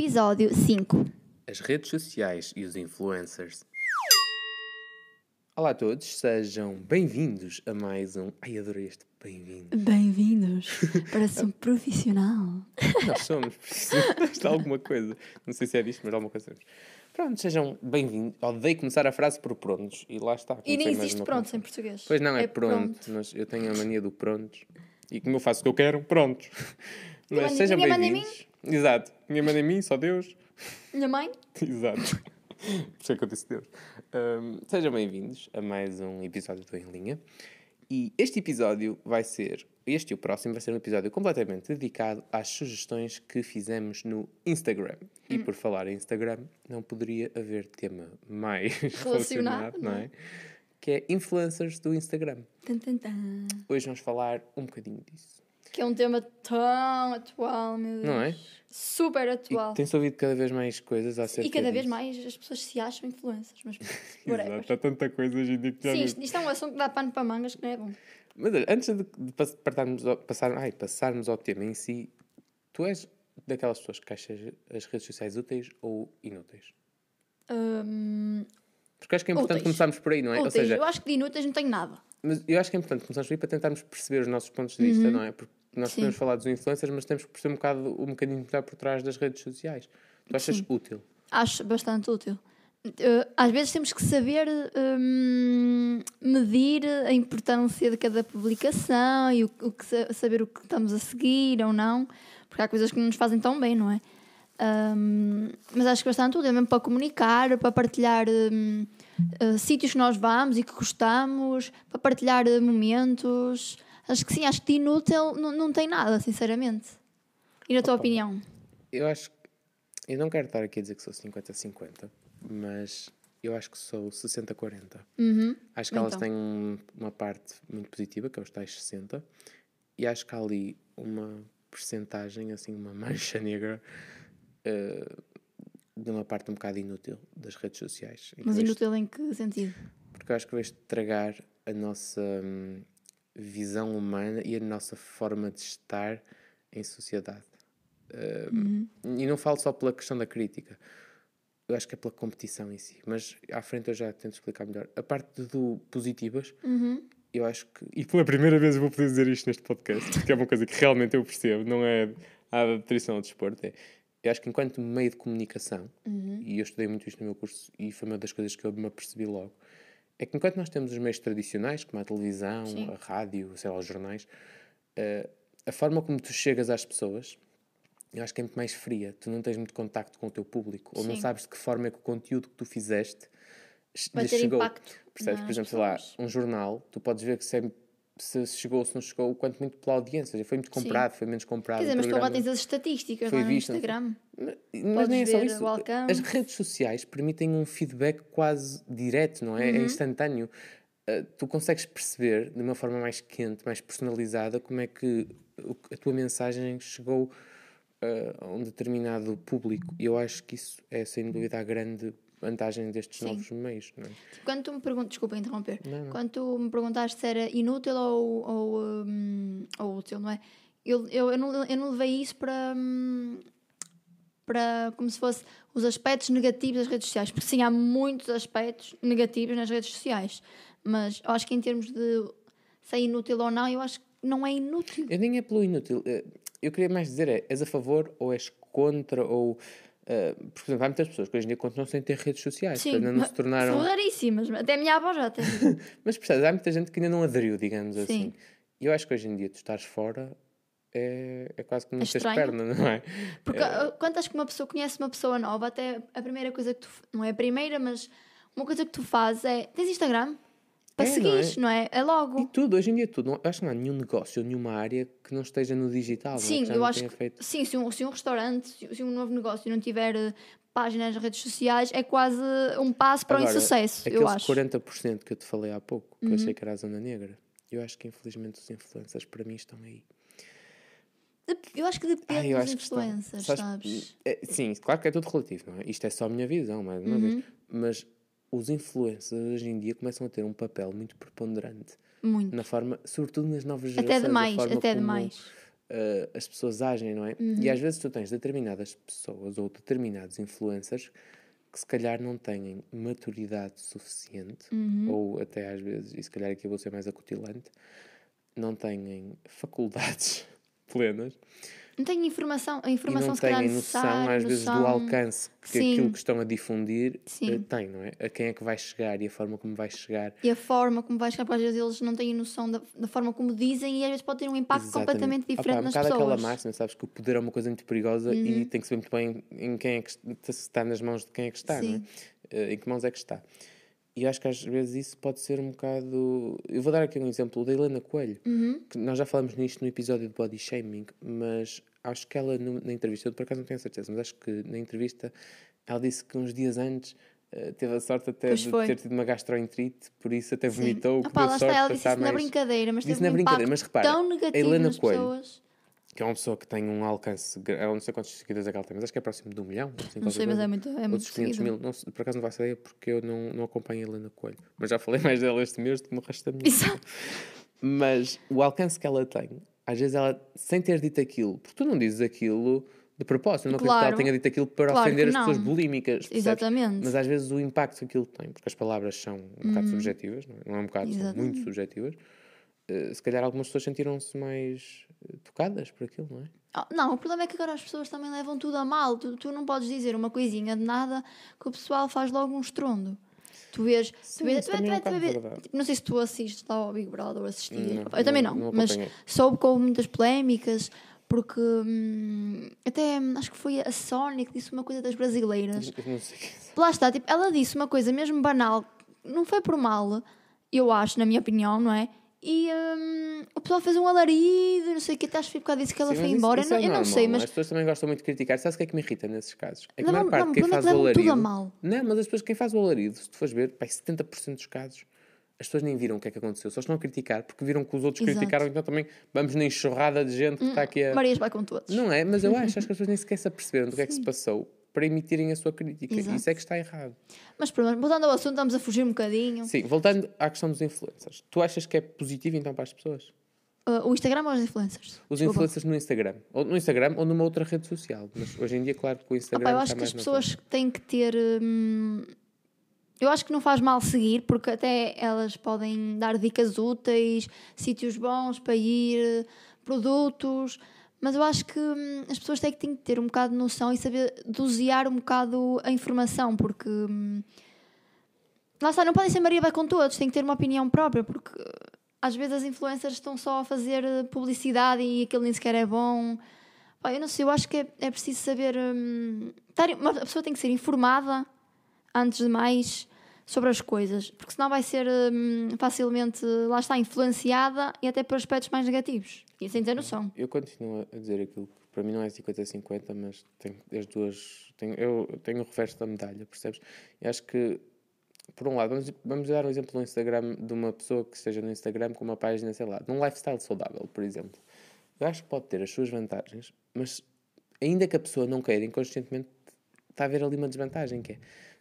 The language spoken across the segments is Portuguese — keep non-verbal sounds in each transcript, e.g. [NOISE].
Episódio 5. As redes sociais e os influencers. Olá a todos, sejam bem-vindos a mais um. Ai, adorei este bem-vindo. Bem-vindos. [LAUGHS] Parece um profissional. Nós somos profissionais de alguma coisa. Não sei se é disto, mas alguma coisa temos. Pronto, sejam bem-vindos. Odeio começar a frase por prontos. E lá está. E nem existe prontos em português. Pois não, é, pronto, mas eu tenho a mania do prontos. E como eu faço o que eu quero, prontos. Mas sejam bem-vindos. Exato. Ninguém manda em mim, só Deus. Minha mãe? [LAUGHS] Exato. Por isso é que eu disse Deus. Ahm, sejam bem-vindos a mais um episódio do Em Linha. E este episódio vai ser, este e o próximo, vai ser um episódio completamente dedicado às sugestões que fizemos no Instagram. E Hum. por falar em Instagram, não poderia haver tema mais [LAUGHS] Relacionado, relacionado, não não é? Que é influencers do Instagram. Tan, tan, tan. Hoje vamos falar um bocadinho disso. Que é um tema tão atual, meu Deus. Não é? Super atual. tem-se ouvido cada vez mais coisas acerca E cada vez disso. mais as pessoas se acham influencers. Mas [LAUGHS] Exato, há tanta coisa hoje em dia que já Sim, isto, isto é um assunto que dá pano para mangas que não é bom. Mas olha, antes de, de pass- partarmos ao, passar, ai, passarmos ao tema em si, tu és daquelas pessoas que achas as redes sociais úteis ou inúteis? Hum, Porque acho que é importante Úteis. começarmos por aí, não é? úteis. Ou seja, Eu acho que de inúteis não tenho nada. mas eu acho que é importante começarmos por aí para tentarmos perceber os nossos pontos de vista, não é? Porque nós. Sim. podemos falar dos influencers, mas temos que perceber um bocado um bocadinho que está por trás das redes sociais. Tu achas Sim. útil? Acho bastante útil. Às vezes temos que saber hum, medir a importância de cada publicação e o, o que sa- saber o que estamos a seguir ou não, porque há coisas que não nos fazem tão bem, não é? Hum, mas acho que bastante útil, mesmo para comunicar, para partilhar hum, eh, sítios que nós vamos e que gostamos, para partilhar eh, momentos. Acho que sim, acho que de inútil não, não tem nada, sinceramente. E na tua Opa. opinião? Eu acho que. Eu não quero estar aqui a dizer que sou 50-50, mas eu acho que sou 60-40. Uhum. Acho que elas Então. têm um- uma parte muito positiva, que é os tais 60, e acho que há ali uma percentagem, assim, uma [LAUGHS] mancha negra eh, de uma parte um bocado inútil das redes sociais. Mas inútil em que sentido? Porque eu acho que vais estragar a nossa hum, visão humana e a nossa forma de estar em sociedade. Hum, E não falo só pela questão da crítica. Eu acho que é pela competição em si. Mas à frente eu já tento explicar melhor. A parte do positivas, eu acho que. E pela primeira vez eu vou poder dizer isto neste podcast, que é uma coisa que realmente eu percebo, não é a nutrição ao desporto. É, eu acho que enquanto meio de comunicação, e eu estudei muito isto no meu curso, e foi uma das coisas que eu me apercebi logo, é que enquanto nós temos os meios tradicionais, como a televisão, Sim. a rádio, sei lá, os jornais, eh, a forma como tu chegas às pessoas, eu acho que é muito mais fria. Tu não tens muito contacto com o teu público, ou não Sim. sabes de que forma é que o conteúdo que tu fizeste Vai lhes ter chegou. impacto Percebes? Por exemplo, sei lá, pessoas. um jornal, tu podes ver que se, é- se chegou ou se não chegou, quanto muito pela audiência. Foi muito Sim. comprado, foi menos comprado. Quer dizer, o mas tu programa- tens as estatísticas foi lá no visto? Instagram. mas Podes nem é só ver isso. o. As redes sociais permitem um feedback quase direto, não é? Uhum. É instantâneo. Uh, tu consegues perceber de uma forma mais quente, mais personalizada, como é que o- a tua mensagem chegou uh, a um determinado público. E eu acho que isso é, sem dúvida, a grande vantagem destes Sim. novos meios. Não é? Quando tu me perguntas, desculpa interromper, Não, não. quando tu me perguntaste se era inútil ou, ou, hum, ou útil, não é? Eu, eu, eu, não, eu não levei isso para, hum, para como se fosse os aspectos negativos das redes sociais, porque sim, há muitos aspectos negativos nas redes sociais, mas eu acho que em termos de se é inútil ou não, eu acho que não é inútil. Eu nem é pelo inútil. Eh, Eu queria mais dizer é, és a favor ou és contra ou... eh, por exemplo, há muitas pessoas que hoje em dia continuam sem ter redes sociais, Sim, que ainda não se tornaram... são raríssimas, até a minha avó já tem. [LAUGHS] Mas percebes, há muita gente que ainda não aderiu, digamos Sim. assim. E eu acho que hoje em dia tu estás fora é, é quase como não tens estranho. perna, não é? Porque uh, quando acho que uma pessoa conhece uma pessoa nova, até a primeira coisa que tu. Não é a primeira, mas uma coisa que tu fazes é. Tens Instagram? Para É, seguires, não não é? É E logo. tudo, hoje em dia tudo. Não, acho que não há nenhum negócio, nenhuma área que não esteja no digital. é? Sim, eu acho que. feito. Sim, se um, se um restaurante, se, se um novo negócio não tiver uh, páginas nas redes sociais, é quase um passo para o Agora, insucesso, eu Aqueles acho. Uhum. 40% que eu te falei há pouco, que eu achei que era a zona negra, eu acho que infelizmente os influencers para mim estão aí. Eu acho que depende Ah, dos influencers, Sabes, sabes? é, sim, claro que é tudo relativo, não é? Isto é só a minha visão, mais uma Uhum. vez. Mas os influencers hoje em dia começam a ter um papel muito preponderante Muito. na forma, sobretudo nas novas Até gerações. a demais, forma até como, demais. uh, as pessoas agem, não é? E às vezes tu tens determinadas pessoas ou determinados influencers que se calhar não têm maturidade suficiente, ou até às vezes, e se calhar aqui eu vou ser mais acutilante, não têm faculdades plenas Não tenho informação, a e informação não se calhar têm noção, às vezes, do alcance que Sim. aquilo que estão a difundir Sim. eh, tem, não é? A quem é que vai chegar e a forma como vai chegar. E a forma como vai chegar, porque às vezes eles não têm noção da, da forma como dizem e às vezes pode ter um impacto Exatamente. completamente Opa, diferente é um nas bocado pessoas. Uhum. aquela máxima, sabes que o poder é uma coisa muito perigosa e tem que saber muito bem em quem é que está, nas mãos de quem é que está, não é? Sim. Eh, em que mãos é que está. E acho que às vezes isso pode ser um bocado. Eu vou dar aqui um exemplo da Helena Coelho, Uhum. que nós já falamos nisto no episódio de body shaming, mas acho que ela na entrevista, eu por acaso não tenho certeza, mas acho que na entrevista ela disse que uns dias antes eh, teve a sorte até Pois de foi. ter tido uma gastroenterite, por isso até Sim. vomitou, que Opa, deu sorte está, ela disse isso na mais- brincadeira, mas Disse teve na um brincadeira, mas repara, tão a negativo Helena nas Coelho, pessoas. Que é uma pessoa que tem um alcance, eu não sei quantos seguidores é que ela tem, mas acho que é próximo de um milhão. assim, Não sei, mas é muito, é muito Outros 500 seguido. mil, não por acaso não faço ideia porque eu não, não acompanho a Helena Coelho. Mas já falei [LAUGHS] mais dela este mês do que no resto da minha vida. Mas o alcance que ela tem, às vezes ela, sem ter dito aquilo, porque tu não dizes aquilo de propósito, eu não acredito que Claro. ela tenha dito aquilo para Claro ofender as pessoas bulímicas. percebes? Exatamente. Mas às vezes o impacto que aquilo tem, porque as palavras são um bocado subjetivas, não é? É um bocado, são Exatamente. muito subjetivas. Eh, se calhar algumas pessoas sentiram-se mais eh, tocadas por aquilo, não é? Ah, Não, o problema é que agora as pessoas também levam tudo a mal. Tu, tu não podes dizer uma coisinha de nada que o pessoal faz logo um estrondo. Tu vês. Sim, tu vês é tu vês- vês- tipo, não sei se tu assistes lá ao Big Brother ou assistir. Não, eu também não- não, não mas soube com muitas polémicas. Porque hum, até hum, acho que foi a Sónia que disse uma coisa das brasileiras. Eu não sei é. Lá está, tipo, ela disse uma coisa mesmo banal, não foi por mal, eu acho, na minha opinião, não é? E hum, o pessoal fez um alarido, não sei o que, até acho que foi por causa disso que ela Sim, foi mas isso- embora. isso eu é não, eu não normal, sei, mas As pessoas também gostam muito de criticar. Sabes o que é que me irrita nesses casos? É que a maior parte de quem o faz é o que levam tudo a alarido... mal. Não, mas as pessoas, quem faz o alarido, se tu fores ver, pá, 70% dos casos, as pessoas nem viram o que é que aconteceu. Só estão a criticar porque viram que os outros Exato. criticaram, então também vamos na enxurrada de gente que está aqui a... Marias vai com todos. Não é? Mas eu [LAUGHS] acho, acho que as pessoas nem sequer se aperceberam do que é que se passou para emitirem a sua crítica. Exato. Isso é que está errado. Mas pronto, voltando ao assunto, estamos a fugir um bocadinho. Sim, voltando à questão dos influencers. Tu achas que é positivo então para as pessoas? Uh, o Instagram ou os influencers? Os Desculpa. influencers no Instagram. Ou no Instagram ou numa outra rede social. Mas hoje em dia, claro que o Instagram Opa, eu acho que as pessoas têm que ter. hum, eu acho que não faz mal seguir, porque até elas podem dar dicas úteis, sítios bons para ir, produtos. Mas eu acho que hum, as pessoas têm que, têm que ter um bocado de noção e saber dosear um bocado a informação, porque. hum, lá está, não podem ser Maria vai com todos, têm que ter uma opinião própria, porque às vezes as influencers estão só a fazer eh, publicidade e aquilo nem sequer é bom. Pá, eu não sei, eu acho que é, é preciso saber. hum, estar- pessoa tem que ser informada antes de mais sobre as coisas, porque senão vai ser hum, facilmente, lá está, influenciada e até por aspectos mais negativos e sem ter noção. Eu continuo a dizer aquilo que para mim não é 50-50, mas tenho as duas. Tenho, eu tenho o reverso da medalha, percebes? E acho que, por um lado, vamos, vamos dar um exemplo no Instagram de uma pessoa que esteja no Instagram com uma página, sei lá, de um lifestyle saudável, por exemplo. Eu acho que pode ter as suas vantagens, mas ainda que a pessoa não queira, inconscientemente está a haver ali uma desvantagem, que é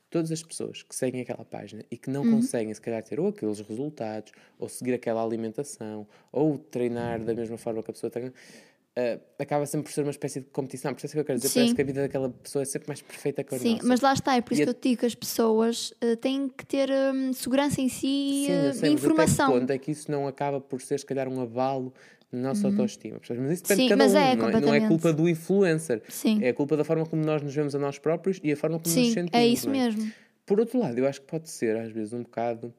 todas as pessoas que seguem aquela página e que não conseguem, se calhar, ter ou aqueles resultados, ou seguir aquela alimentação, ou treinar da mesma forma que a pessoa treina, eh, acaba sempre por ser uma espécie de competição. Percebes o que eu quero dizer? Sim. Parece que a vida daquela pessoa é sempre mais perfeita que a Sim, nossa. mas lá está, é por isso E que eu digo que as pessoas eh, têm que ter hum, segurança em si Sim, sei, e até que informação. ponto é que isso não acaba por ser, se calhar, um abalo na nossa autoestima? percebes? Mas isso depende Sim, de cada mas um, é, não, é? não é culpa do influencer. Sim. É a culpa da forma como nós nos vemos a nós próprios e a forma como nos Sim, sentimos. é isso não mesmo. Por outro lado, eu acho que pode ser, às vezes, um bocado,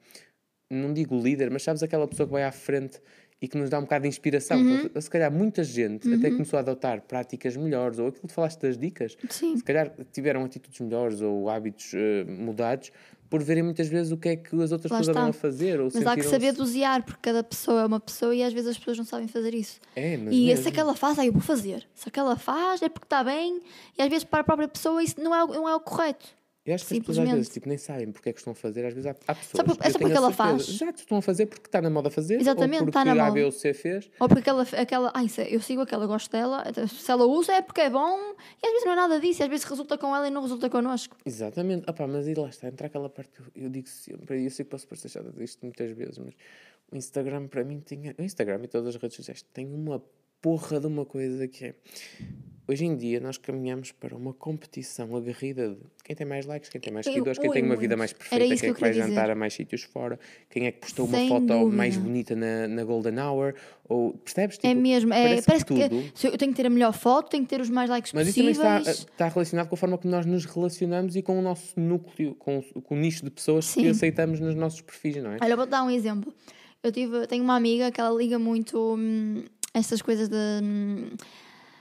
não digo líder, mas sabes aquela pessoa que vai à frente e que nos dá um bocado de inspiração. Uhum. Porque, Se calhar muita gente até começou a adotar práticas melhores, ou aquilo que falaste das dicas, Sim. se calhar tiveram atitudes melhores ou hábitos eh, mudados por verem muitas vezes o que é que as outras Lá pessoas andam a fazer. Ou Mas há que saber dosear, porque cada pessoa é uma pessoa e às vezes as pessoas não sabem fazer isso. É, mas E mesmo. se aquela faz, aí eu vou fazer. Se aquela faz, é porque está bem, e às vezes para a própria pessoa isso não é, não é o correto. Eu acho que as pessoas às vezes tipo, nem sabem porque é que estão a fazer. Às vezes há, há pessoas. Só por- é só porque ela faz. Exato, estão a fazer porque está na moda fazer. Exatamente, porque está na moda. Ou C fez. Ou porque aquela, aquela ai, se- eu sigo aquela, gosto dela, então, se ela usa é porque é bom, e às vezes não é nada disso, e às vezes resulta com ela e não resulta connosco. Exatamente. Opá, mas aí lá está, entra aquela parte que eu, eu digo sempre, e eu sei que posso parecer chata disto muitas vezes, mas o Instagram para mim tinha. O Instagram e todas as redes sociais têm uma porra de uma coisa que é. Hoje em dia nós caminhamos para uma competição aguerrida de quem tem mais likes, quem tem mais seguidores, quem tem uma muito. vida mais perfeita, quem que é que vai queria jantar dizer. a mais sítios fora, quem é que postou Sem uma foto mais dúvida. bonita na, na Golden Hour, ou percebes? É Tipo, mesmo, é, parece, que, tudo. se eu tenho que ter a melhor foto, tenho que ter os mais likes Mas isso também possíveis. está, está relacionado com a forma como nós nos relacionamos e com o nosso núcleo, com, o- com o nicho de pessoas que Sim. aceitamos nos nossos perfis, não é? Olha, vou-te dar um exemplo. Eu tive, tenho uma amiga que ela liga muito hum, estas coisas de hum,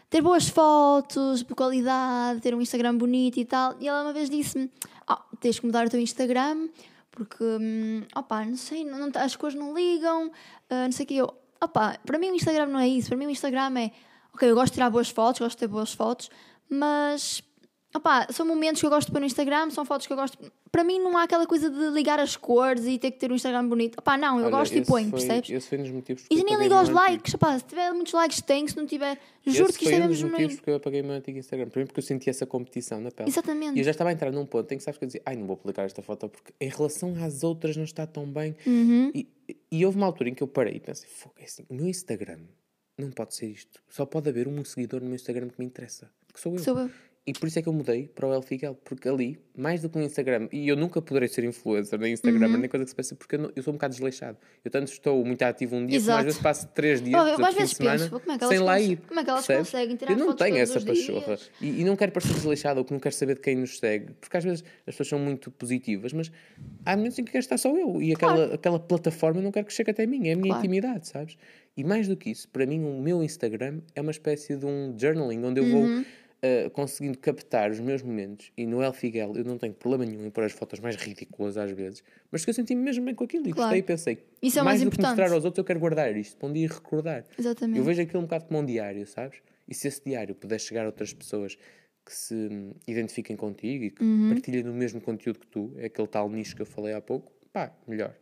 ter boas fotos, de qualidade, ter um Instagram bonito e tal. E ela uma vez disse-me: ah, tens que mudar o teu Instagram porque, hum, opá, não sei, não, não- as cores não ligam, ah, não sei o que. Eu, opá, para mim o Instagram não é isso. Para mim o Instagram é, ok, eu gosto de tirar boas fotos, gosto de ter boas fotos, mas Opá, são momentos que eu gosto de pôr no Instagram, são fotos que eu gosto. Para mim não há aquela coisa de ligar as cores e ter que ter um Instagram bonito. Opá, não, eu Olha, gosto e ponho, foi- percebes? Esse foi um dos motivos E porque eu nem ligo aos likes, opá, se tiver muitos likes tem, se não tiver, juro que isto foi é um mesmo dos motivos porque eu apaguei o meu antigo Instagram. Primeiro porque eu senti essa competição na pele. Exatamente. E eu já estava a entrar num ponto em que sabes que eu dizia, ai, não vou publicar esta foto porque em relação às outras não está tão bem. Uhum. E, e houve uma altura em que eu parei e pensei, "Fogo, é assim, o meu Instagram não pode ser isto. Só pode haver um seguidor no meu Instagram que me interessa. Que sou eu. Sou eu. E por isso é que eu mudei para o El porque ali, mais do que no Instagram, e eu nunca poderei ser influencer nem Instagram, Uhum. nem coisa que se passe, porque eu, não- eu sou um bocado desleixado. Eu tanto estou muito ativo um dia, como Exato. às vezes passo três dias, Oh, às vezes semana, penso, como é que elas sem lá ir. como é que elas percebes? conseguem tirar Eu não tenho essa pachorra. E, e não quero parecer desleixado ou que não quero saber de quem nos segue, porque às vezes as pessoas são muito positivas, mas há momentos em que quero estar só eu e aquela, aquela plataforma não quero que chegue até mim, é a minha Claro. intimidade, sabes? E mais do que isso, para mim, o meu Instagram é uma espécie de um journaling onde eu vou Uhum. Uh, conseguindo captar os meus momentos. E no El Figuel eu não tenho problema nenhum em pôr as fotos mais ridículas às vezes, mas que eu senti-me mesmo bem com aquilo e Claro. gostei e pensei, Isso é o mais mais do que importante. mostrar aos outros, eu quero guardar isto para um dia recordar. Exatamente. Eu vejo aquilo um bocado como um diário, sabes? E se esse diário puder chegar a outras pessoas que se identifiquem contigo e que Uhum. partilhem do mesmo conteúdo que tu, é aquele tal nicho que eu falei há pouco, pá, melhor.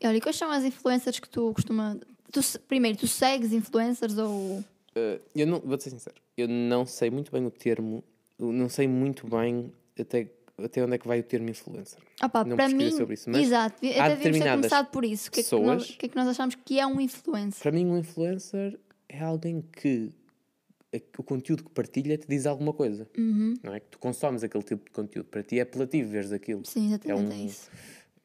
E olha, e quais são as influencers que tu costuma. Tu, primeiro, tu segues influencers ou. Uh, eu não, vou-te ser sincero, eu não sei muito bem o termo, não sei muito bem até, até onde é que vai o termo influencer. Opá, Não para mim. sobre isso, mas exato, há até devíamos ter começado por isso. O que, é que nós, que é que nós achamos que é um influencer? Para mim, um influencer é alguém que a- o conteúdo que partilha te diz alguma coisa. Uhum. Não é que tu consomes aquele tipo de conteúdo. Para ti é apelativo veres aquilo. Sim, exatamente, é, um- isso.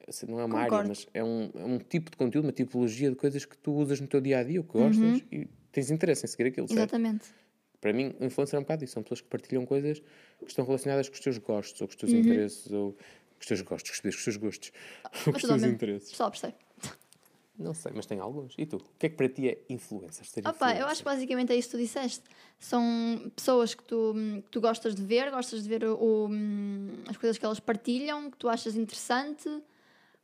Assim, Não é uma área, Concordo. mas é um, é um tipo de conteúdo, uma tipologia de coisas que tu usas no teu dia a dia, o que gostas e tens interesse em seguir aquilo, certo? Uhum. Exatamente. Para mim, influencer é um bocado isso. São pessoas que partilham coisas que estão relacionadas com os teus gostos, ou com os Uhum. teus interesses, ou com os teus gostos, com os teus gostos, ou [LAUGHS] com os teus interesses. Pessoal, percebe. Não sei, mas tem alguns. E tu? O que é que para ti é influencer? Ser Opa, eu influencer? acho que basicamente é isso que tu disseste. São pessoas que tu, que tu gostas de ver, gostas de ver o, o- as coisas que elas partilham, que tu achas interessante,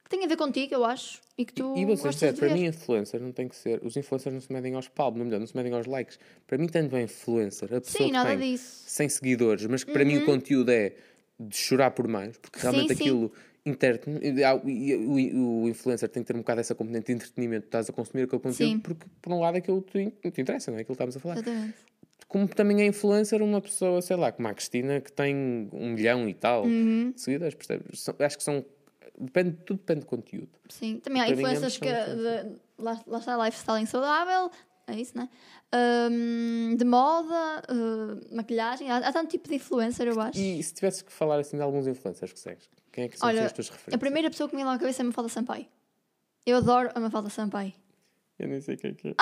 tem a ver contigo, eu acho, e que tu E sincero, de para mim, influencer não tem que ser. Os influencers não se medem aos palmos, não, melhor, não se medem aos likes. Para mim, tanto é influencer, a pessoa Sim, que nada tem disso. 100 seguidores, mas que para mim o conteúdo é de chorar por mais, porque realmente Sim, sim. aquilo. interno- e o, o influencer tem que ter um bocado essa componente de entretenimento, estás a consumir aquele conteúdo, Sim. porque por um lado aquilo te, te interessa, não é? Aquilo que estamos a falar. Exatamente. Como também é influencer uma pessoa, sei lá, como a Cristina, que tem um milhão e tal Uhum. de seguidores, percebes? Acho que são. Depende, tudo depende do conteúdo. Sim, também há influências que. De, lá, lá está, lifestyle saudável, é isso, né? Ahm, de moda, uh, maquilhagem, há, há tanto tipo de influencer, eu acho. E se tivesse que falar assim de alguns influencers que segues, quem é que são assim, Olha, as tuas referências? a primeira pessoa que me vem lá à cabeça é a Mafalda Sampaio. Eu adoro a Mafalda Sampaio. Eu nem sei quem é que é.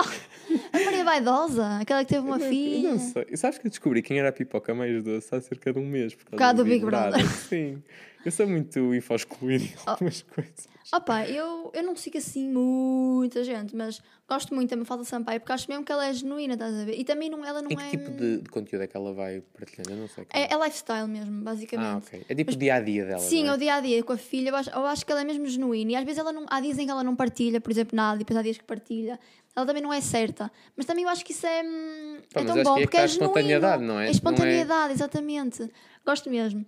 A Maria Vaidosa, aquela que teve uma Eu filha. não sei. E sabes que eu descobri quem era a pipoca mais doce há cerca de um mês. Por causa do Big Brother. Sim. [LAUGHS] Eu sou muito info-excluído em Oh. algumas coisas. Opa, eu, eu não sigo assim muita gente, mas gosto muito da Mafalda Sampaio porque acho mesmo que ela é genuína, estás a ver? E também não, ela não Em que é. tipo de, de conteúdo é que ela vai partilhando? Eu não sei. como É, é lifestyle mesmo, basicamente. Ah, ok. É tipo o dia a dia dela. Sim, é é? o dia a dia com a filha. Eu acho, eu acho que ela é mesmo genuína. E às vezes ela não. Há dias em que ela não partilha, por exemplo, nada, e depois há dias que partilha. Ela também não é certa. Mas também eu acho que isso é, hum, Pá, é mas tão bom que é que porque é a genuíno. espontaneidade, não é? É Não é- espontaneidade, exatamente. Gosto mesmo.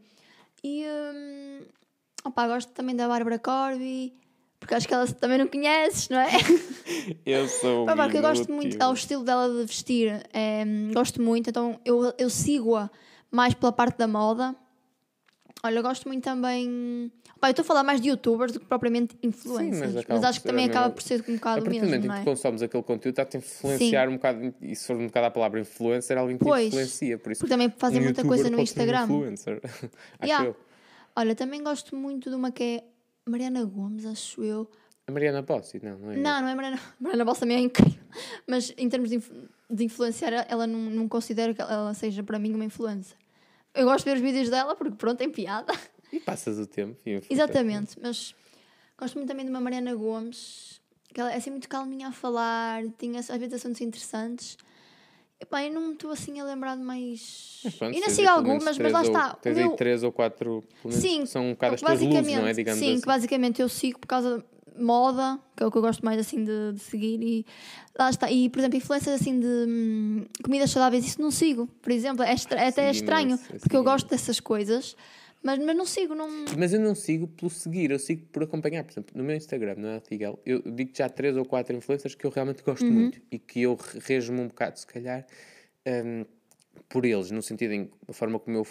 E. Hum, opá, gosto também da Bárbara Corby. Porque acho que ela também não conheces, não é? [LAUGHS] Eu sou. Pá, porque eu gosto muito, ao estilo dela de vestir, é, gosto muito, então eu, eu sigo-a mais pela parte da moda. Olha, eu gosto muito também. Pá, eu estou a falar mais de youtubers do que propriamente influencers. mas, acaba acho que também a acaba por ser um A bocado o partir do mesmo, momento não é? que consomes aquele conteúdo, está-te a influenciar um bocado, e se for um bocado a palavra influencer, alguém te Pois, influencia. Por isso, Porque também fazem um muita coisa no um Instagram. influencer. [LAUGHS] Acho Yeah. eu. Olha, também gosto muito de uma que é Mariana Gomes, acho eu. A Mariana Bossi, não, não é? Não, não é Mariana. [LAUGHS] Mariana Bossa também é incrível. Mas em termos de, inf- de influenciar, ela não, não considero que ela seja para mim uma influencer. Eu gosto de ver os vídeos dela porque, pronto, tem piada. E passas o tempo. Exatamente, mas gosto muito também de uma Mariana Gomes, que ela é assim muito calminha a falar, tem às vezes assuntos interessantes. E bem, não estou assim a lembrar de mais. Mas pronto, e ainda tens sigo algumas, mas lá três ou- está. Tens meu- aí três ou quatro, Sim, que são um bocado as luzes, não é? Digamos sim, assim. que basicamente eu sigo por causa de moda, que é o que eu gosto mais assim de, de seguir e lá está. E por exemplo, influências assim de hum, comidas saudáveis, isso não sigo, por exemplo, é, estra- é até é estranho, eu porque eu gosto dessas coisas, mas, mas não sigo, não. Mas eu não sigo pelo seguir, eu sigo por acompanhar. Por exemplo, no meu Instagram, no Artigel, eu digo já três ou quatro influencers que eu realmente gosto Uhum. muito e que eu re- rejo-me um bocado, se calhar, hum, por eles, no sentido em a forma como eu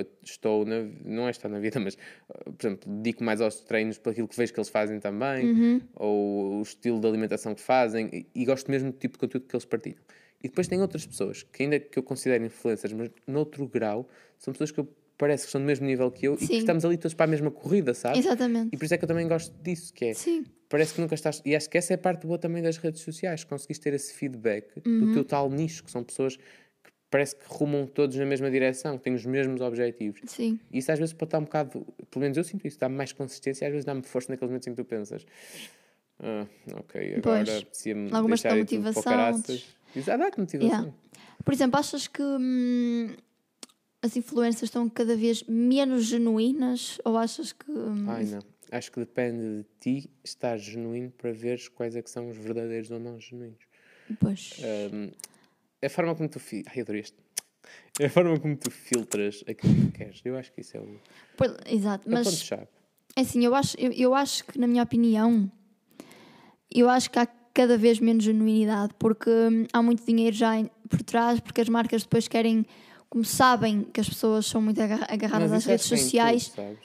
eh, estou, na, não é estar na vida, mas, eh, por exemplo, dedico mais aos treinos por aquilo que vejo que eles fazem também, Uhum. ou o estilo de alimentação que fazem, e, e gosto mesmo do tipo de conteúdo que eles partilham. E depois tem outras pessoas que, ainda que eu considero influencers, mas noutro grau, são pessoas que eu parece que estão do mesmo nível que eu e que Sim. estamos ali todos para a mesma corrida, sabes? Exatamente. E por isso é que eu também gosto disso, que é Sim. parece que nunca estás. E acho que essa é a parte boa também das redes sociais, conseguiste ter esse feedback Uhum. do teu tal nicho, que são pessoas que parece que rumam todos na mesma direção, que têm os mesmos objetivos. Sim. E isso às vezes pode estar um bocado, pelo menos eu sinto isso, dá-me mais consistência e às vezes dá-me força naqueles momentos em que tu pensas. Ah, ok, agora Algumas deixar motivação, caraças. Isso, ah, dá-te motivação. Yeah. Por exemplo, achas que hum, as influências estão cada vez menos genuínas ou achas que. hum, Ai não, acho que depende de ti estar genuíno para veres quais é que são os verdadeiros ou não genuínos. Pois. Um, a forma como tu fi... Ai, adorei este. [LAUGHS] A forma como tu filtras aquilo que queres. Eu acho que isso é o, Pois, exato, é mas ponto-chave. é assim, eu acho, eu, eu acho que, na minha opinião, eu acho que há cada vez menos genuinidade porque hum, há muito dinheiro já por trás, porque as marcas depois querem, como sabem que as pessoas são muito agarra- agarradas às redes que é em sociais, tudo, é-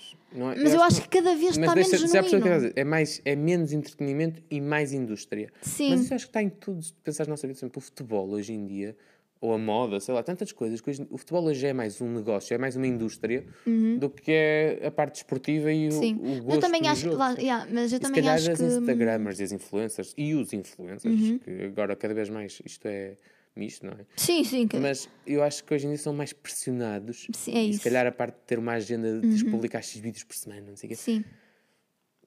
mas eu acho que cada vez está deixa- menos se que genuíno. é, mais, é menos entretenimento e mais indústria. Sim. Mas isso acho que está em tudo. Se pensares na nossa vida, por exemplo, o futebol hoje em dia, ou a moda, sei lá, tantas coisas. que hoje- o futebol hoje é mais um negócio, é mais uma indústria do que é a parte esportiva e o, Uhum. Sim. o gosto eu também acho que jogo, lá, sabes? yeah, mas eu E se também calhar acho as que Instagramers e as influencers e os influencers, que agora cada vez mais isto é misto, não é? sim, sim, que- Mas eu acho que hoje em dia são mais pressionados. Sim, é e isso. Uhum. se calhar a parte de ter uma agenda de que publicar X vídeos por semana, não sei o quê. sim.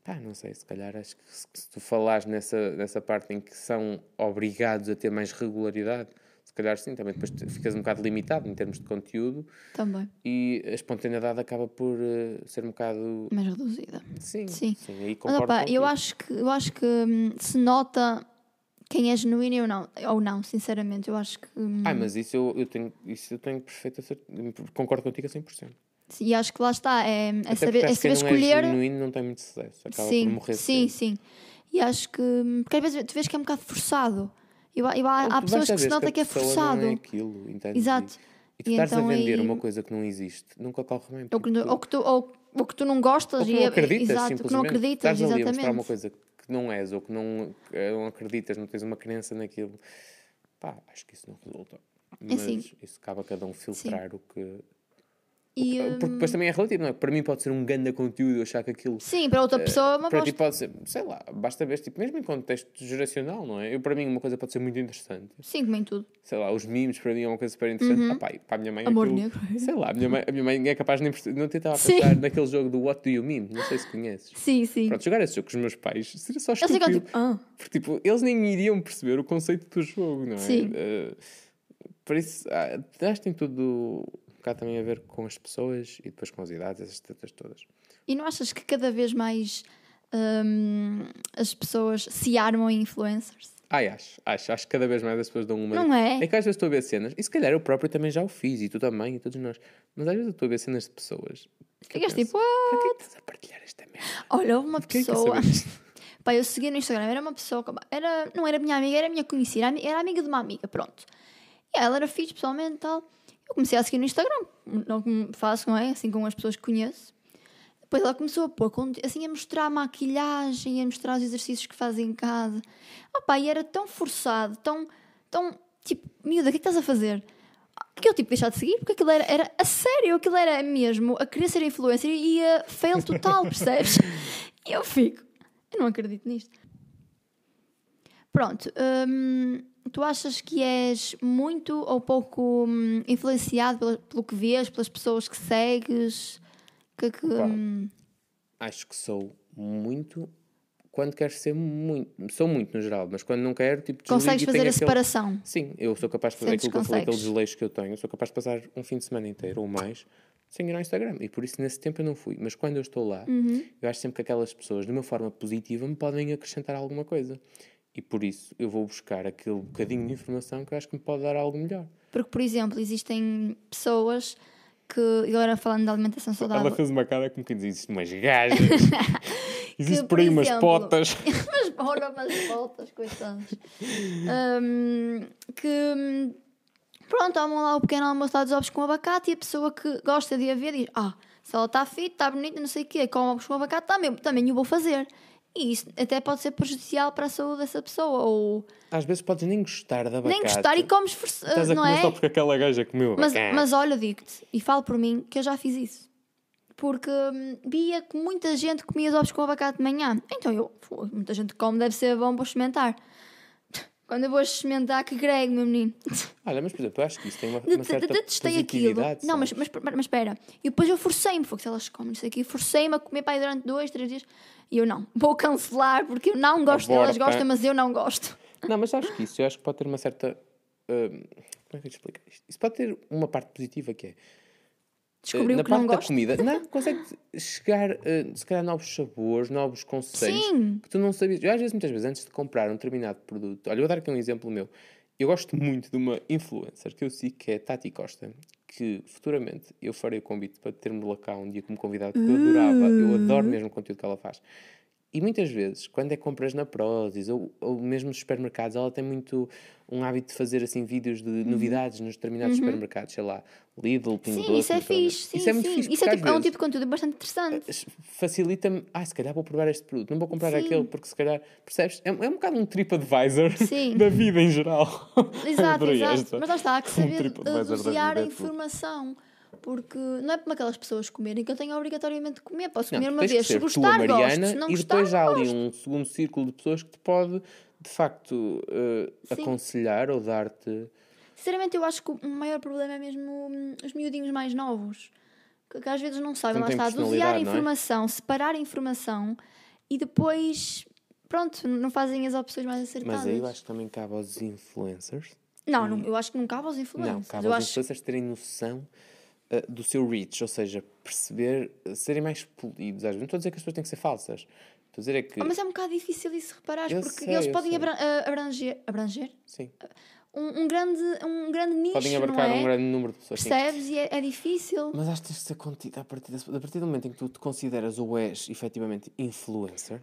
Pá, não sei, se calhar acho que se, tu falares nessa, nessa parte em que são obrigados a ter mais regularidade, se calhar sim, também depois ficas um bocado limitado em termos de conteúdo Também, e a espontaneidade acaba por eh, ser um bocado. mais reduzida. Sim, Sim. sim, aí Mas opá, eu acho que, eu acho que hum, se nota quem é genuíno ou não, ou não, sinceramente. Eu acho que. hum, Ai, mas isso eu, eu tenho, isso eu tenho perfeita certeza. Concordo contigo a 100%. E acho que lá está, é, é saber, é saber não escolher. é genuíno não tem muito sucesso. Acaba sim, por morrer sim, sim. E acho que. hum, Porque às vezes tu vês que é um bocado forçado. Eu, eu, há, há pessoas que se nota que é forçado. Não é aquilo, entendes? Exato. E, e tu E estás então a vender aí- uma coisa que não existe, nunca corre bem. Ou que, porque ou, que tu, ou, ou que tu não gostas Ou que e não é- acreditas, exato, que não acreditas, Estás ali a exatamente. uma coisa que não és ou que não, eh, não acreditas, não tens uma crença naquilo. Pá, acho que isso não resulta. Mas assim. isso acaba cada um filtrar o que. E, Porque hum, depois também é relativo, não é? Para mim pode ser um grande conteúdo achar que aquilo. sim, para outra pessoa é uma Para ti pode ser, sei lá, basta ver, tipo, mesmo em contexto geracional, não é? Eu, para mim, uma coisa pode ser muito interessante. Sim, como em tudo. Sei lá, os memes para mim é uma coisa super interessante. Ah, pá, e para a minha mãe Uhum. Amor aquilo- negro. [LAUGHS] Sei lá, a minha mãe, a minha mãe é capaz de nem perceber. Não tentava Sim. pensar naquele jogo do What Do You Meme, não sei se conheces. Sim, sim. Pronto, jogar esse jogo com os meus pais seria só que estúpido. eu tipo, ah, Porque, tipo, eles nem iriam perceber o conceito do jogo, não é? Sim. Eh, por isso, ah, acho que tem tudo bocado também a ver com as pessoas e depois com as idades, essas tetas todas. E não achas que cada vez mais hum, as pessoas se armam em influencers? Ai, acho, acho, acho que cada vez mais as pessoas dão uma. Não é? É que às vezes estou a ver cenas, e se calhar eu próprio também já o fiz, e tu também, e todos nós, mas às vezes eu estou a ver cenas de pessoas. Ficas tipo, Para que é estás a partilhar esta merda? olha, houve uma Quem é quer pessoa. [LAUGHS] Pá, eu segui no Instagram, era uma pessoa, era, não era minha amiga, era minha conhecida, era amiga de uma amiga, pronto. E ela era fixe pessoalmente e tal. Eu comecei a seguir no Instagram, não faço, não é? Assim com as pessoas que conheço. Depois ela começou a pôr, assim, a mostrar a maquilhagem, a mostrar os exercícios que faz em casa. Opa, e era tão forçado, tão, tão, tipo, miúda, o que é que estás a fazer? Que eu, tipo, deixar de seguir, porque aquilo era, era a sério, aquilo era mesmo a querer ser influencer e a fail total, [LAUGHS] percebes? e eu fico, eu não acredito nisto. Pronto, hum, tu achas que és muito ou pouco hum, influenciado pelo, pelo que vês, pelas pessoas que segues? Que, que, hum, Acho que sou muito. Quando quero ser muito. Sou muito no geral, mas quando não quero, tipo, consegues fazer a aquele- separação? Sim, eu sou capaz de fazer Sentes aquilo que eu falei, aquele consegues. desleixo que eu tenho. Eu sou capaz de passar um fim de semana inteiro ou mais sem ir ao Instagram. E por isso nesse tempo eu não fui. Mas quando eu estou lá, Uhum. eu acho sempre que aquelas pessoas, de uma forma positiva, me podem acrescentar alguma coisa. E por isso eu vou buscar aquele bocadinho de informação que eu acho que me pode dar algo melhor. Porque, por exemplo, existem pessoas que, agora falando de alimentação saudável, fez uma cara como [LAUGHS] que diz: existem umas gajas, existe por aí umas exemplo- potas. mas [LAUGHS] ora, umas voltas, coitados. Hum, que pronto, tomam lá o pequeno almoço lá dos ovos com abacate e a pessoa que gosta de a ver diz: Ah, se ela está fit, está bonita, não sei o quê, com ovos com abacate, também, também o vou fazer. E isso até pode ser prejudicial para a saúde dessa pessoa. Ou Às vezes podes nem gostar da abacate. nem gostar e comes, Estás a não comer é? só porque aquela gaja comeu Mas, abacate. mas olha, digo-te, e falo por mim, que eu já fiz isso. Porque hum, via que muita gente comia os ovos com abacate de manhã. Então eu, "Fogo, muita gente come, deve ser bom para experimentar. Quando eu vou experimentar, que grego, meu menino. Olha, mas por exemplo, eu acho que isso tem uma, uma certa de- Detestei aquilo. Não, mas, mas, mas espera. E depois eu forcei-me, foi que se elas comem isso aqui, forcei-me a comer para aí durante dois, três dias. E eu não, vou cancelar porque eu não gosto, elas Aborta. gostam, mas eu não gosto. Não, mas acho que isso, eu acho que pode ter uma certa. hum, como é que eu te explicar isto? Isso pode ter uma parte positiva que é. Descobri na que parte não da comida, não, consegue chegar, eh, se calhar, a novos sabores, novos conceitos Sim. que tu não sabias. Eu, às vezes, muitas vezes, antes de comprar um determinado produto, olha, vou dar aqui um exemplo meu. Eu gosto muito de uma influencer que eu sigo, que é Tati Costa, que futuramente eu farei o convite para ter-me lá cá um dia como convidado, porque eu adorava, eu adoro mesmo o conteúdo que ela faz. E muitas vezes, quando é compras na Prozis ou, ou mesmo nos supermercados, ela tem muito um hábito de fazer assim vídeos de novidades nos determinados supermercados, sei lá, Lidl, Pingo Sim, Doce, isso é fixe. Sim, Isso é muito sim. fixe, Isso é, tipo, é um tipo de conteúdo bastante interessante. facilita-me, ah, se calhar vou provar este produto, não vou comprar Sim. aquele, porque se calhar, percebes? É, é um bocado um TripAdvisor [LAUGHS] da vida em geral. Exato, [LAUGHS] exato. esta. Mas lá está, há que [LAUGHS] Um saber vida a informação. Porque não é para aquelas pessoas comerem que eu tenho obrigatoriamente de comer. Posso Não, comer tu uma vez. Se tu, gostar, a Mariana, gosto. Se não e gostar, depois há não ali gosto. um segundo círculo de pessoas que te pode, de facto, Sim. aconselhar ou dar-te. Sinceramente, eu acho que o maior problema é mesmo hum, os miudinhos mais novos. Que, que às vezes não sabem, Não lá está, dosear não é? informação, separar a informação e depois, pronto, não fazem as opções mais acertadas. Mas aí eu acho que também cabe aos influencers. Não, não, eu acho que não cabe aos Não, influencers. cabe eu aos acho influencers terem noção eh, do seu reach, ou seja, perceber, eh, serem mais polidos. Às vezes. Não estou a dizer que as pessoas têm que ser falsas. Estou a dizer é que. Ah, mas é um bocado difícil isso reparares, Eu porque sei, eles podem ah, abranger, abranger Sim. um, um grande, um grande nicho, Podem abarcar é? um grande número de pessoas. sim. Percebes? E é, é difícil. Mas acho que tens de ser contido a partir, desse, a partir do momento em que tu te consideras ou és efetivamente influencer,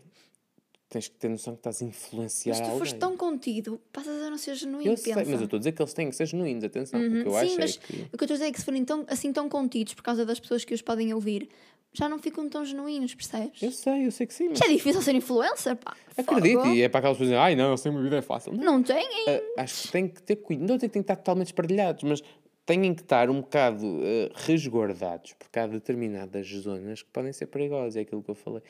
tens que ter noção que estás a influenciar Mas se tu alguém. fores tão contido, passas a não ser genuíno, Eu sei, pensa. mas eu estou a dizer que eles têm que ser genuínos, atenção. O que eu Uhum, acho Sim, mas é que. o que eu estou a dizer é que se forem tão, assim tão contidos por causa das pessoas que os podem ouvir, já não ficam tão genuínos, percebes? Eu sei, eu sei que sim, mas Isto é difícil ser influencer, pá. acredito. Fogo. E é para aquelas pessoas dizerem, ai não, sem uma vida é fácil. Não, Não têm? Ah, acho que tem que ter cuidado. Não têm que estar totalmente espartilhados, mas têm que estar um bocado ah, resguardados, porque há determinadas zonas que podem ser perigosas, é aquilo que eu falei.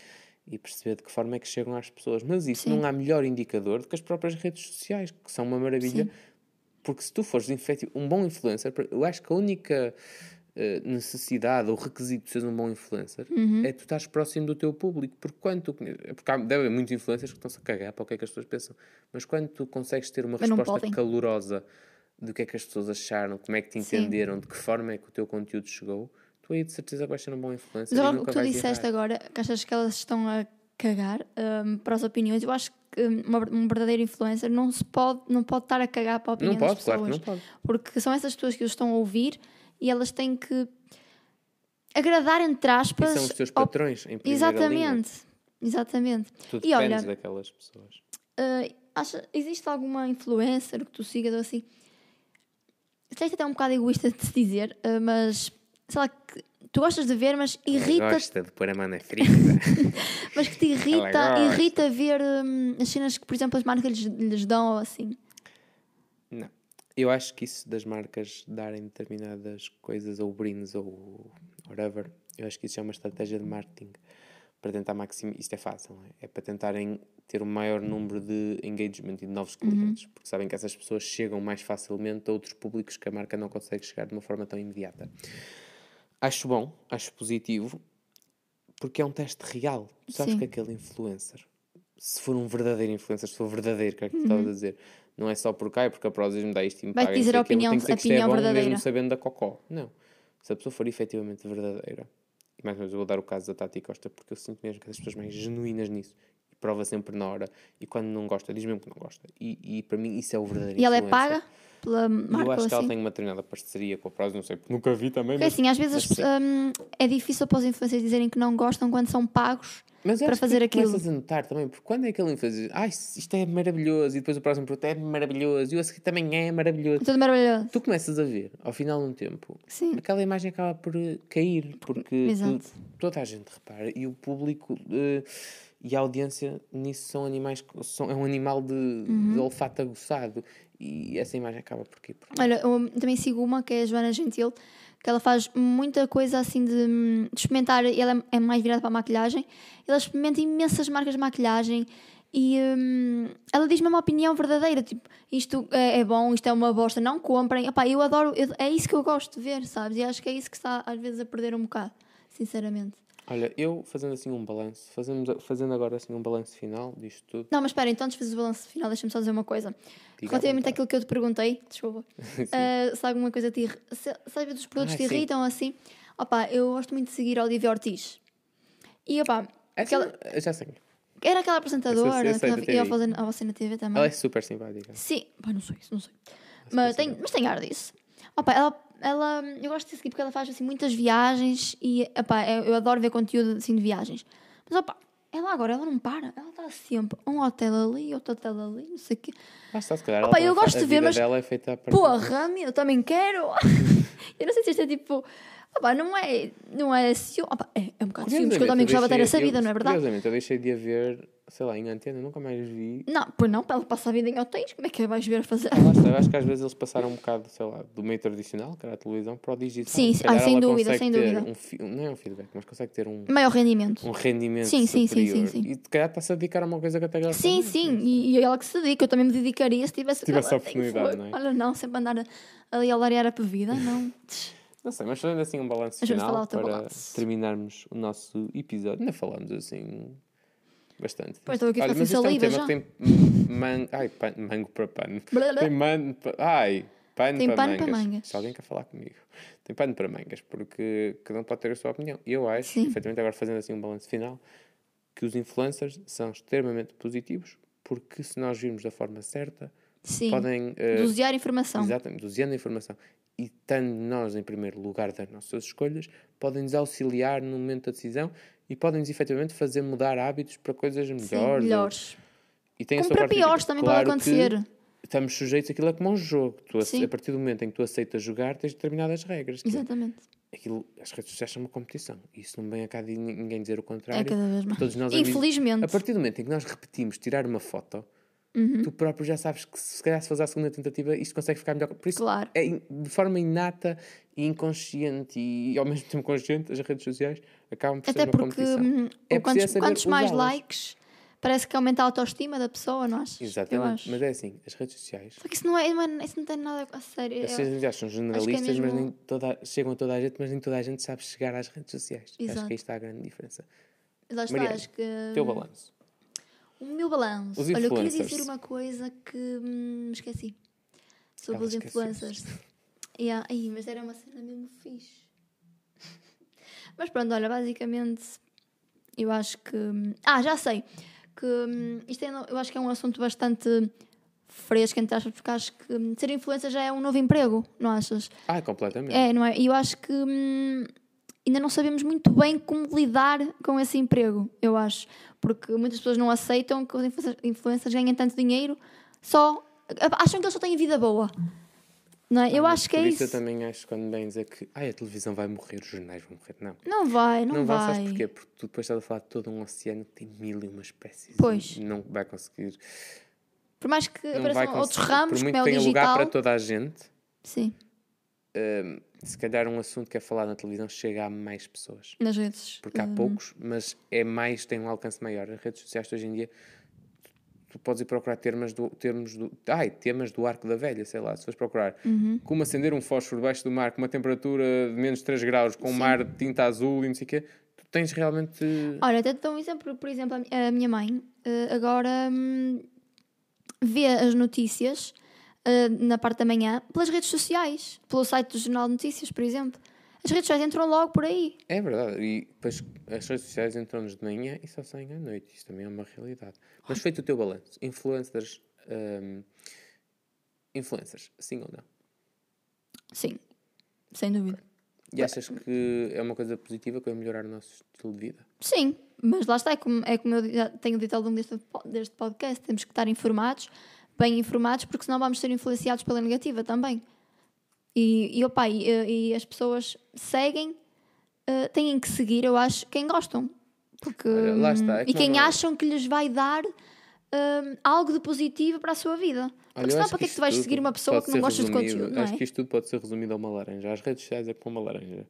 E perceber de que forma é que chegam às pessoas. Mas isso Sim. não há melhor indicador do que as próprias redes sociais, que são uma maravilha. Sim. Porque se tu fores um bom influencer, eu acho que a única eh, necessidade ou requisito de seres um bom influencer Uhum. é tu estás próximo do teu público. Porque quando tu conhe- porque há, deve haver muitos influencers que estão-se a cagar para o que é que as pessoas pensam. Mas quando tu consegues ter uma Mas resposta calorosa do que é que as pessoas acharam, como é que te Sim. entenderam, de que forma é que o teu conteúdo chegou, tu aí de certeza vais ser um bom influencer Mas e o que tu disseste errar. agora, que achas que elas estão a cagar hum, para as opiniões, eu acho que hum, uma, um verdadeiro influencer não se pode, não pode estar a cagar para a opinião Não das pode, pessoas. claro não pode. Porque são essas pessoas que os estão a ouvir e elas têm que agradar, entre E aspas. são os teus patrões, em primeira linha. Exatamente. Exatamente. Tu E olha, daquelas pessoas. Uh, acha, existe alguma influencer que tu sigas ou assim? Isto é até um bocado egoísta de se dizer, uh, mas sei lá, que tu gostas de ver, mas Ela irrita gosta de pôr a mão na ferida. [LAUGHS] mas que te irrita, irrita ver hum, as cenas que, por exemplo, as marcas lhes, lhes dão ou assim. Não. Eu acho que isso das marcas darem determinadas coisas, ou brindes, ou whatever, eu acho que isso é uma estratégia de marketing para tentar maximizar. Isto é fácil, não é? É para tentarem ter um maior número de engagement e de novos clientes, porque sabem que essas pessoas chegam mais facilmente a outros públicos que a marca não consegue chegar de uma forma tão imediata. Acho bom, acho positivo, porque é um teste real. Tu sabes Sim. que aquele influencer, se for um verdadeiro influencer, se for verdadeiro, que é que tu estavas a dizer, não é só porque, ai, porque a Prozis me dá isto e me Uhum. Vai-te paga, dizer a opinião- tem que ser a que isto é bom verdadeira. mesmo sabendo da cocó. Não. Se a pessoa for efetivamente verdadeira, e mais uma vez eu vou dar o caso da Tati Costa, porque eu sinto mesmo que é das pessoas mais genuínas nisso, e prova sempre na hora, e quando não gosta, diz mesmo que não gosta. E, e para mim isso é o verdadeiro E ela é influencer. paga pela marca eu acho que assim? ela tem uma determinada parceria com a Prozis, não sei, porque nunca vi também, Porque mas, assim, às vezes mas hum, é difícil para os influencers dizerem que não gostam quando são pagos Mas para que fazer tu aquilo. começas a notar também, porque quando é que ele faz ai, isto é maravilhoso, e depois o próximo produto é maravilhoso, e o a seguir também é maravilhoso. Tudo maravilhoso. Tu começas a ver, ao final de um tempo, Sim. aquela imagem acaba por eh, cair, porque tu- toda a gente repara, e o público eh, e a audiência nisso são animais, que- são, é um animal de, Uhum. de olfato aguçado, e essa imagem acaba por quê? Por- Olha, eu também sigo uma que é a Joana Gentil, que ela faz muita coisa assim de, de experimentar, ela é mais virada para a maquilhagem. Ela experimenta imensas marcas de maquilhagem e hum, ela diz mesmo a opinião verdadeira, tipo, isto é, é bom, isto é uma bosta, não comprem. Epá, eu adoro, eu- é isso que eu gosto de ver, sabes? E acho que é isso que está às vezes a perder um bocado, sinceramente. Olha, eu fazendo assim um balanço, fazendo, fazendo agora assim um balanço final disto tudo, Não, mas espera, então antes de fazer o balanço final, deixa-me só dizer uma coisa. Diga Relativamente àquilo que eu te perguntei, desculpa, [LAUGHS] uh, se alguma coisa te se, se às vezes os produtos Ah, te sim. irritam assim, opá, eu gosto muito de seguir a Olivia Ortiz. E opá, Essa- aquela, já sei. era aquela apresentadora Essa- essa é que da ia fazer a você na TV também. Ela é super simpática. Sim, pá, não sei, não sei. Mas tem, mas tem ar disso. Opa, ela, ela, eu gosto de seguir porque ela faz assim, muitas viagens e opá, eu, adoro ver conteúdo assim, de viagens. Mas opa, ela agora ela não para, ela está sempre um hotel ali, outro hotel ali, não sei o quê. Ah, está, se calhar Opa, ela eu gosto de ver, mas- dela é feita a partir Porra, eu também quero! [LAUGHS] eu não sei se isto é tipo. Opa, não é. Não é ciúme. Opa, é, é um bocado de ciúmes que eu também gostava de ter essa vida, eu- não é verdade? Curiosamente, eu deixei de a ver, sei lá, em antena, nunca mais vi. Não, pois não, ela passa a vida em hotéis, como é que vais ver a fazer? Ah, eu acho que às vezes eles passaram um bocado, sei lá, do meio tradicional, que era a televisão, para o digital. Sim, Se sim. Ah, sem dúvida, sem dúvida. Um, não é um feedback, mas consegue ter um, Maior rendimento. um rendimento Sim, sim, sim, superior. sim, sim. E se calhar está-se a dedicar a uma coisa que até gosta Sim, sim, e, e ela que se dedica, eu também me dedicaria se tivesse, tivesse a oportunidade, não é? Olha, não, sempre andar ali a larear a bebida, não. [LAUGHS] Não sei, mas fazendo assim um balanço final para balanço. terminarmos o nosso episódio. Ainda falamos assim bastante. Pois, estou aqui Olha, mas sem isto é um tema já. que tem man... Ai, pan- mango para pano. Blá, blá. Tem man... Ai, pano Tem para pano mangas. para mangas. Se alguém quer falar comigo. Tem pano para mangas, porque cada um pode ter a sua opinião. E eu acho, Sim. efetivamente, agora fazendo assim um balanço final, que os influencers são extremamente positivos, porque se nós virmos da forma certa, Sim. podem... eh, Dosear informação. Exatamente, doseando a informação e estando nós em primeiro lugar das nossas escolhas, podem-nos auxiliar no momento da decisão e podem-nos efetivamente fazer mudar hábitos para coisas melhores. Sim, melhores. E tem a Como sua para piores também Claro pode acontecer. Estamos sujeitos àquilo é como um jogo. Tu, a partir do momento em que tu aceitas jogar, tens determinadas regras. Exatamente. Aquilo, as redes sociais são uma competição. E isso não vem a cá de ninguém dizer o contrário. É cada vez mais. Todos nós amigos- Infelizmente. A partir do momento em que nós repetimos tirar uma foto, Uhum. tu próprio já sabes que se calhar se fores à segunda tentativa isto consegue ficar melhor. Por isso, Claro. é de forma inata e inconsciente e ao mesmo tempo consciente, as redes sociais acabam por Até ser uma porque competição. hum, É quantos, quantos mais likes, parece que aumenta a autoestima da pessoa, não achas? Exatamente. acho. Mas é assim, as redes sociais. Só que isso não, é, é- isso não tem nada a sério. As É- redes sociais são generalistas, mas mesmo- nem toda, chegam a toda a gente, mas nem toda a gente sabe chegar às redes sociais. Acho Exato. que aí está a grande diferença. Lá está, Mariana, acho que. Teu balanço. O meu balanço. Os Olha, eu queria dizer uma coisa que hum, me esqueci. Sobre Ela os influencers. Yeah. Ai, mas era uma cena mesmo fixe. Mas pronto, olha, basicamente eu acho que. hum, Ah, já sei. Que hum, isto é, eu acho que é um assunto bastante fresco, entre aspas, porque acho que hum, ser influencer já é um novo emprego, não achas? Ah, completamente. É, não é? E eu acho que hum, ainda não sabemos muito bem como lidar com esse emprego, eu acho. Porque muitas pessoas não aceitam que os influencers- ganhem tanto dinheiro, só acham que eles só têm vida boa. Não é? Eu Mas acho que é isso. isso. eu também acho que quando vem dizer que ai, a televisão vai morrer, os jornais vão morrer. Não. Não vai, não, Não vai, vai. sabes porquê? Porque tu depois estás a falar de todo um oceano que tem mil e uma espécies. Pois. Não vai conseguir. Por mais que Não apareçam outros ramos, Por muito como é o que tenha lugar digital. para toda a gente, Sim, hum, se calhar um assunto que é falado na televisão chega a mais pessoas. nas redes. Porque há hum, poucos, mas é mais, tem um alcance maior. As redes sociais hoje em dia, tu podes ir procurar termos do, termos do, ai, temas do arco da velha, sei lá, se fores procurar Uhum. como acender um fósforo debaixo do mar com uma temperatura de menos 3 graus, com um mar de tinta azul e não sei o quê, tu tens realmente... Olha, até te dou um exemplo. Por exemplo, a minha mãe eh, agora hum, vê as notícias eh, na parte da manhã pelas redes sociais, pelo site do Jornal de Notícias, por exemplo. As redes sociais entram logo por aí. É verdade, e depois as redes sociais entram-nos de manhã e só saem à noite, isso também é uma realidade. Mas feito o teu balanço, influencers, hum, influencers, sim ou não? Sim, sem dúvida. E achas que é uma coisa positiva que vai melhorar o nosso estilo de vida? Sim, mas lá está, é como, é como eu já tenho dito ao longo deste, deste podcast, temos que estar informados, bem informados, porque senão vamos ser influenciados pela negativa também. E, e, opa, e, e as pessoas seguem, eh, têm que seguir, eu acho, quem gostam. Porque, Olha, lá está, é e como quem uma- acham que lhes vai dar hum, algo de positivo para a sua vida. Porque Olha, senão, acho para que é que tu vais seguir uma pessoa que não ser gostas de conteúdo? Não Acho é? que isto tudo pode ser resumido a uma laranja. As redes sociais é como uma laranja.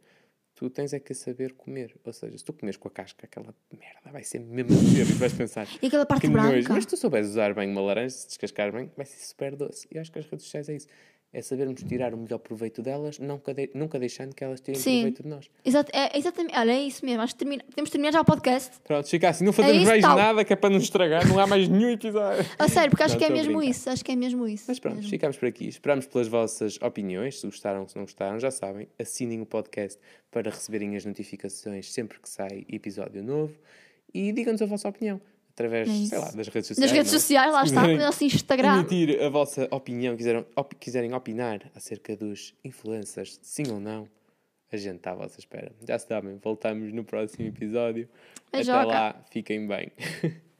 Tu tens é que saber comer. Ou seja, se tu comes com a casca, aquela merda vai ser mesmo [LAUGHS] azedo e vais pensar. E aquela parte nojo. branca. Mas se tu souberes usar bem uma laranja, se descascar bem, vai ser super doce. E acho que as redes sociais é isso. É sabermos tirar o melhor proveito delas, nunca, de- nunca deixando que elas tirem Sim. proveito de nós. Exato, é, exatamente, olha, é isso mesmo. Acho que termina, podemos terminar já o podcast. Pronto, fica assim, não fazemos É isso, mais tal. nada que é para não estragar, não há mais nenhum episódio. [LAUGHS] A sério, porque acho Não, que é mesmo isso. Acho que é mesmo isso. Mas pronto, mesmo. ficamos por aqui. Esperamos pelas vossas opiniões. Se gostaram, se não gostaram, já sabem. Assinem o podcast para receberem as notificações sempre que sai episódio novo. E digam-nos a vossa opinião. Através, É sei lá, das redes sociais. Nas redes não é? sociais, lá está, no quiserem nosso Instagram. Emitir a vossa opinião, quiserem, op- quiserem opinar acerca dos influencers, sim ou não, a gente está à vossa espera. Já sabem, voltamos no próximo episódio. Até lá, fiquem bem. [LAUGHS]